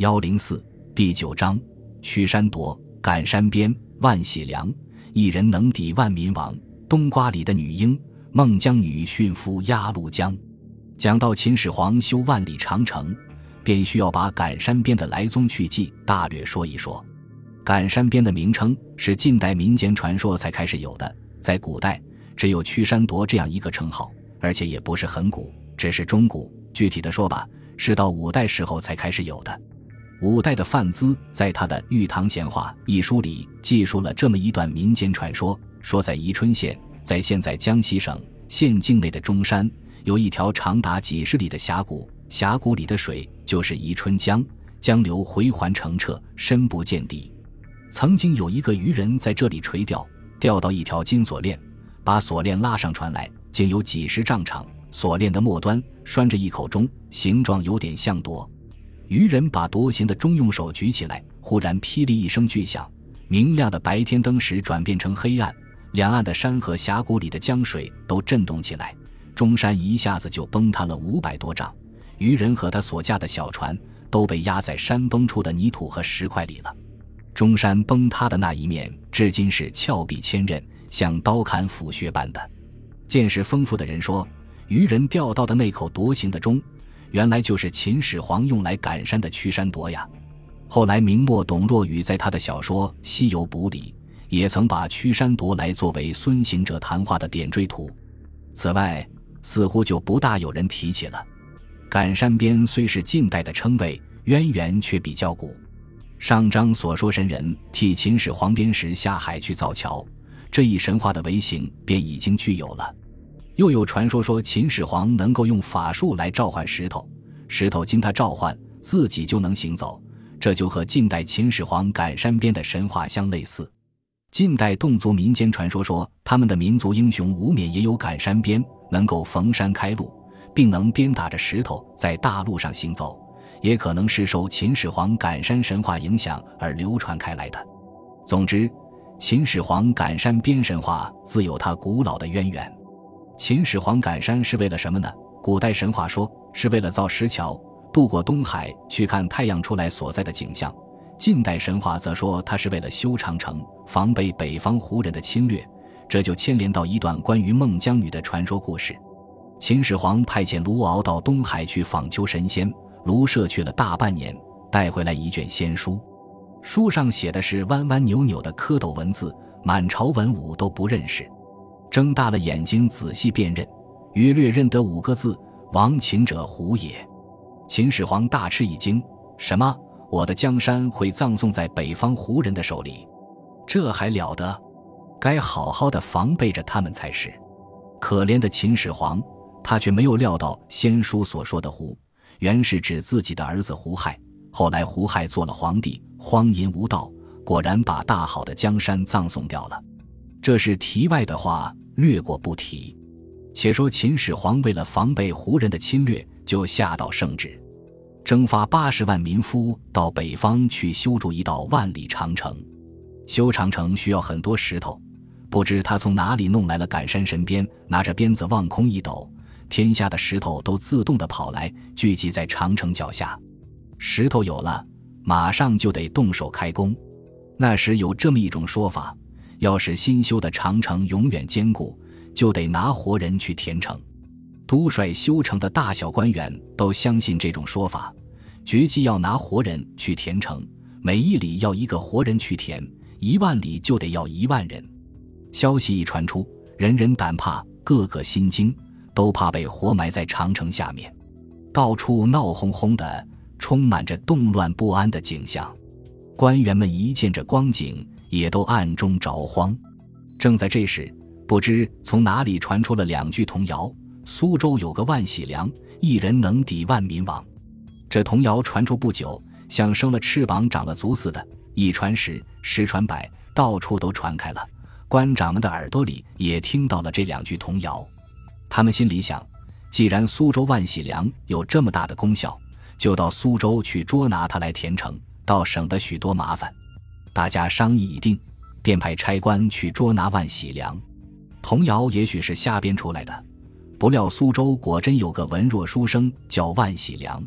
幺零四第九章：屈山夺，赶山边，万喜良，一人能抵万民亡。冬瓜里的女婴，孟姜女驯夫压陆江。讲到秦始皇修万里长城，便需要把赶山边的来宗去迹大略说一说。赶山边的名称是近代民间传说才开始有的，在古代只有屈山夺这样一个称号，而且也不是很古，只是中古。具体的说吧，是到五代时候才开始有的。五代的范资在他的《玉堂闲话》一书里记述了这么一段民间传说：说在宜春县，在现在江西省县境内的中山。有一条长达几十里的峡谷，峡谷里的水就是宜春江，江流回环澄澈，深不见底。曾经有一个渔人在这里垂钓，钓到一条金锁链，把锁链拉上船来，竟有几十丈长。锁链的末端拴着一口钟，形状有点像铎。渔人把夺形的钟用手举起来，忽然霹雳一声巨响，明亮的白天灯时转变成黑暗，两岸的山和峡谷里的江水都震动起来。中山一下子就崩塌了五百多丈，渔人和他所驾的小船都被压在山崩处的泥土和石块里了。中山崩塌的那一面，至今是峭壁千仞，像刀砍斧削般的。见识丰富的人说，渔人钓到的那口夺形的钟，原来就是秦始皇用来赶山的驱山夺呀。后来明末董若雨在他的小说《西游补》里，也曾把驱山夺来作为孙行者谈话的点缀图。此外，似乎就不大有人提起了。赶山边虽是近代的称谓，渊源却比较古。上章所说神人替秦始皇鞭时下海去造桥，这一神话的维形便已经具有了。又有传说说秦始皇能够用法术来召唤石头，石头经他召唤自己就能行走，这就和近代秦始皇赶山边的神话相类似。近代侗族民间传说说，他们的民族英雄吴冕也有赶山鞭，能够逢山开路，并能鞭打着石头在大路上行走，也可能是受秦始皇赶山神话影响而流传开来的。总之，秦始皇赶山鞭神话自有它古老的渊源。秦始皇赶山是为了什么呢？古代神话说是为了造石桥，渡过东海去看太阳出来所在的景象。近代神话则说他是为了修长城，防备北方胡人的侵略，这就牵连到一段关于孟姜女的传说故事。秦始皇派遣卢敖到东海去访求神仙，卢舍去了大半年，带回来一卷仙书，书上写的是弯弯扭扭的蝌蚪文字，满朝文武都不认识。睁大了眼睛仔细辨认，约略认得五个字：“亡秦者胡也。”秦始皇大吃一惊，什么？我的江山会葬送在北方胡人的手里，这还了得？该好好的防备着他们才是。可怜的秦始皇，他却没有料到仙书所说的胡，原是指自己的儿子胡亥。后来胡亥做了皇帝，荒淫无道，果然把大好的江山葬送掉了。这是题外的话，略过不提。且说秦始皇为了防备胡人的侵略，就下道圣旨。征发八十万民夫到北方去修筑一道万里长城，修长城需要很多石头，不知他从哪里弄来了赶山神鞭，拿着鞭子望空一抖，天下的石头都自动的跑来聚集在长城脚下。石头有了，马上就得动手开工。那时有这么一种说法：要是新修的长城永远坚固，就得拿活人去填城。督率修城的大小官员都相信这种说法，决计要拿活人去填城，每一里要一个活人去填，一万里就得要一万人。消息一传出，人人胆怕，个个心惊，都怕被活埋在长城下面。到处闹哄哄的，充满着动乱不安的景象。官员们一见这光景，也都暗中着慌。正在这时，不知从哪里传出了两句童谣。苏州有个万喜良，一人能抵万民亡。这童谣传出不久，像生了翅膀长了足似的，一传十，十传百，到处都传开了。官长们的耳朵里也听到了这两句童谣，他们心里想：既然苏州万喜良有这么大的功效，就到苏州去捉拿他来填城，倒省得许多麻烦。大家商议已定，便派差官去捉拿万喜良。童谣也许是瞎编出来的。不料苏州果真有个文弱书生叫万喜良，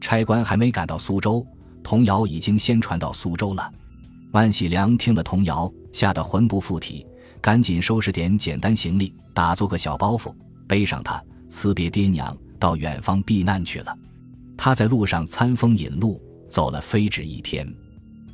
差官还没赶到苏州，童谣已经先传到苏州了。万喜良听了童谣，吓得魂不附体，赶紧收拾点简单行李，打做个小包袱，背上它，辞别爹娘，到远方避难去了。他在路上餐风饮露，走了非止一天。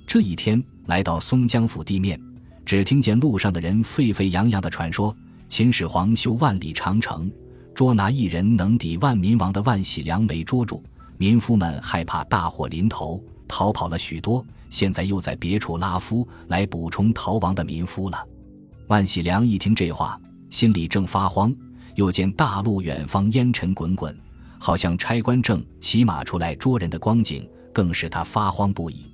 这一天来到松江府地面，只听见路上的人沸沸扬扬的传说：秦始皇修万里长城，捉拿一人能抵万民王的万喜良为捉住，民夫们害怕大祸临头，逃跑了许多。现在又在别处拉夫来补充逃亡的民夫了。万喜良一听这话，心里正发慌，又见大路远方烟尘滚滚，好像差官正骑马出来捉人的光景，更使他发慌不已。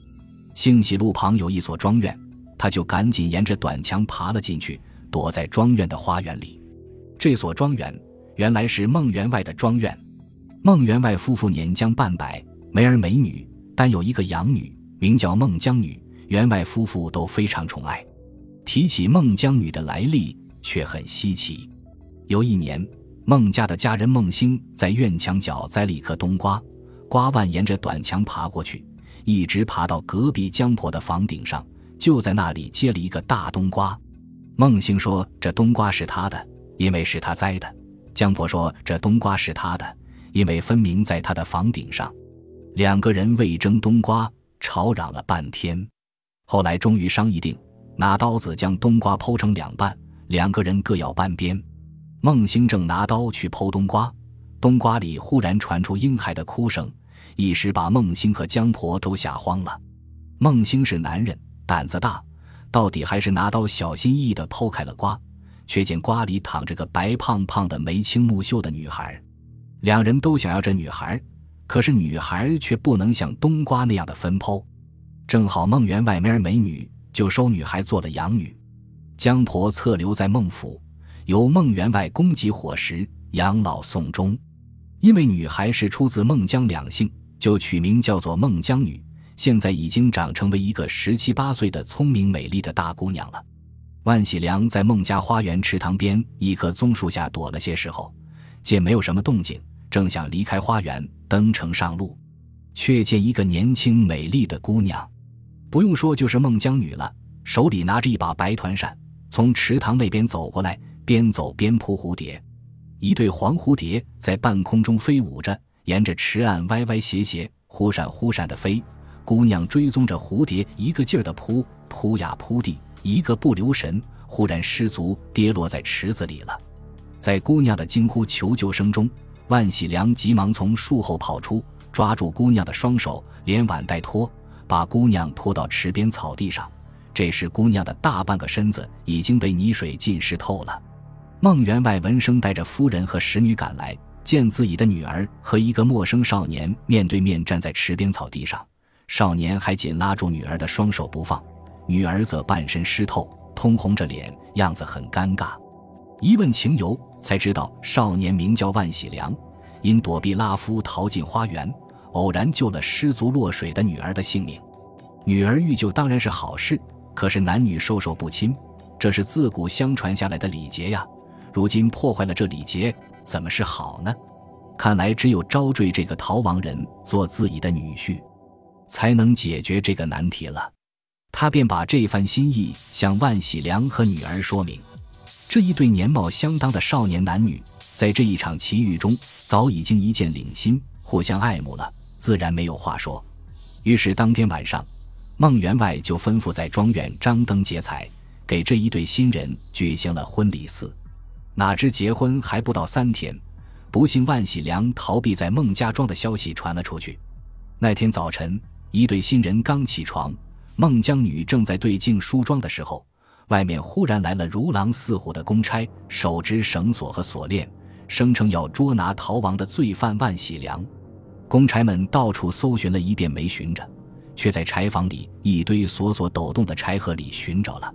兴喜路旁有一所庄院，他就赶紧沿着短墙爬了进去，躲在庄院的花园里。这所庄园原来是孟员外的庄院。孟员外夫妇年将半百，没儿没女，但有一个养女。名叫孟姜女，员外夫妇都非常宠爱。提起孟姜女的来历，却很稀奇。有一年，孟家的家人孟兴在院墙角栽了一棵冬瓜，瓜蔓沿着短墙爬过去，一直爬到隔壁江婆的房顶上，就在那里结了一个大冬瓜。孟兴说：“这冬瓜是他的，因为是他栽的。”江婆说：“这冬瓜是他的，因为分明在他的房顶上。”两个人为争冬瓜。吵嚷了半天，后来终于商议定，拿刀子将冬瓜剖成两半，两个人各咬半边。孟兴正拿刀去剖冬瓜，冬瓜里忽然传出婴孩的哭声，一时把孟兴和江婆都吓慌了。孟兴是男人，胆子大，到底还是拿刀小心翼翼地剖开了瓜，却见瓜里躺着个白胖胖的、眉清目秀的女孩。两人都想要这女孩。可是女孩却不能像冬瓜那样的分剖，正好孟员外没儿没女，就收女孩做了养女。江婆侧留在孟府，由孟员外供给伙食，养老送终。因为女孩是出自孟姜两姓，就取名叫做孟姜女。现在已经长成为一个十七八岁的聪明美丽的大姑娘了。万喜良在孟家花园池塘边一棵棕树下躲了些时候，见没有什么动静。正想离开花园登城上路，却见一个年轻美丽的姑娘，不用说就是孟姜女了，手里拿着一把白团扇，从池塘那边走过来，边走边扑蝴蝶。一对黄蝴蝶在半空中飞舞着，沿着池岸歪歪斜斜、忽闪忽闪的飞。姑娘追踪着蝴蝶，一个劲儿的扑，扑呀扑地，一个不留神，忽然失足跌落在池子里了。在姑娘的惊呼求救声中。万喜良急忙从树后跑出，抓住姑娘的双手，连挽带拖，把姑娘拖到池边草地上。这时，姑娘的大半个身子已经被泥水浸湿透了。孟员外闻声，带着夫人和使女赶来，见自己的女儿和一个陌生少年面对面站在池边草地上，少年还紧拉住女儿的双手不放，女儿则半身湿透，通红着脸，样子很尴尬。一问情由。才知道少年名叫万喜良，因躲避拉夫逃进花园，偶然救了失足落水的女儿的性命。女儿遇救当然是好事，可是男女授受不亲，这是自古相传下来的礼节呀。如今破坏了这礼节，怎么是好呢？看来只有招赘这个逃亡人做自己的女婿，才能解决这个难题了。他便把这番心意向万喜良和女儿说明。这一对年貌相当的少年男女，在这一场奇遇中，早已经一见领心，互相爱慕了，自然没有话说。于是当天晚上，孟员外就吩咐在庄园张灯结彩，给这一对新人举行了婚礼祀。哪知结婚还不到三天，不幸万喜良逃避在孟家庄的消息传了出去。那天早晨，一对新人刚起床，孟姜女正在对镜梳妆的时候。外面忽然来了如狼似虎的公差，手执绳索和锁链，声称要捉拿逃亡的罪犯万喜良。公差们到处搜寻了一遍，没寻着，却在柴房里一堆锁锁抖动的柴禾里寻着了。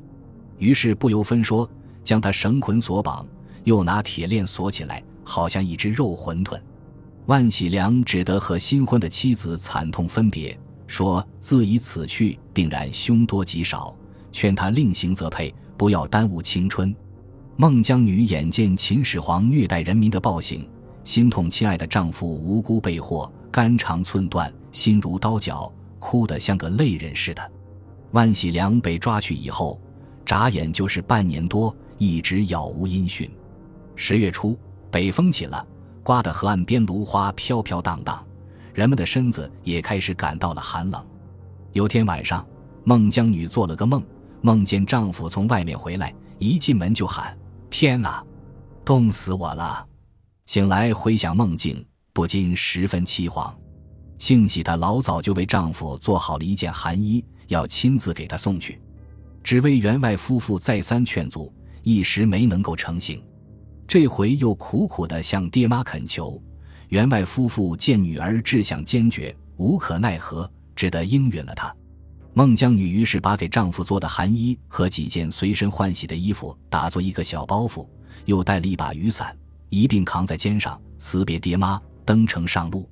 于是不由分说，将他绳捆索绑，又拿铁链锁起来，好像一只肉馄饨。万喜良只得和新婚的妻子惨痛分别，说自以此去，定然凶多吉少。劝他另行择配，不要耽误青春。孟姜女眼见秦始皇虐待人民的暴行，心痛亲爱的丈夫无辜被祸，肝肠寸断，心如刀绞，哭得像个泪人似的。万喜良被抓去以后，眨眼就是半年多，一直杳无音讯。十月初，北风起了，刮得河岸边芦花飘飘荡荡，人们的身子也开始感到了寒冷。有天晚上，孟姜女做了个梦，梦见丈夫从外面回来，一进门就喊：“天哪，冻死我了！”醒来回想梦境，不禁十分凄惶。幸喜她老早就为丈夫做好了一件寒衣，要亲自给他送去。只为员外夫妇再三劝阻，一时没能够成行。这回又苦苦地向爹妈恳求，员外夫妇见女儿志向坚决，无可奈何。只得应允了她。孟姜女于是把给丈夫做的寒衣和几件随身换洗的衣服打作一个小包袱，又带了一把雨伞，一并扛在肩上，辞别爹妈，登城上路。